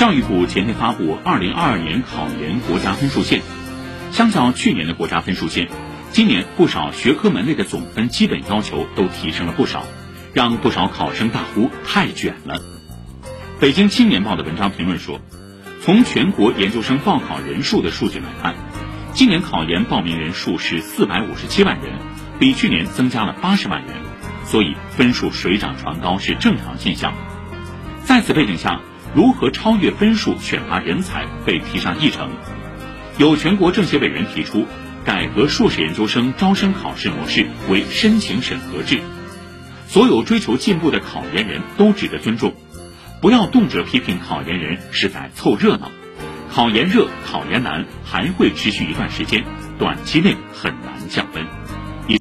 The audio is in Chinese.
教育部前天发布二零二二年考研国家分数线，相较去年的国家分数线，今年不少学科门类的总分基本要求都提升了不少，让不少考生大呼太卷了。北京青年报的文章评论说，从全国研究生报考人数的数据来看，今年考研报名人数是四百五十七万人，比去年增加了八十万人，所以分数水涨船高是正常现象。在此背景下，如何超越分数选拔人才被提上议程。有全国政协委员提出，改革硕士研究生招生考试模式为申请审核制。所有追求进步的考研人都值得尊重，不要动辄批评考研人是在凑热闹。考研热、考研难还会持续一段时间，短期内很难降温。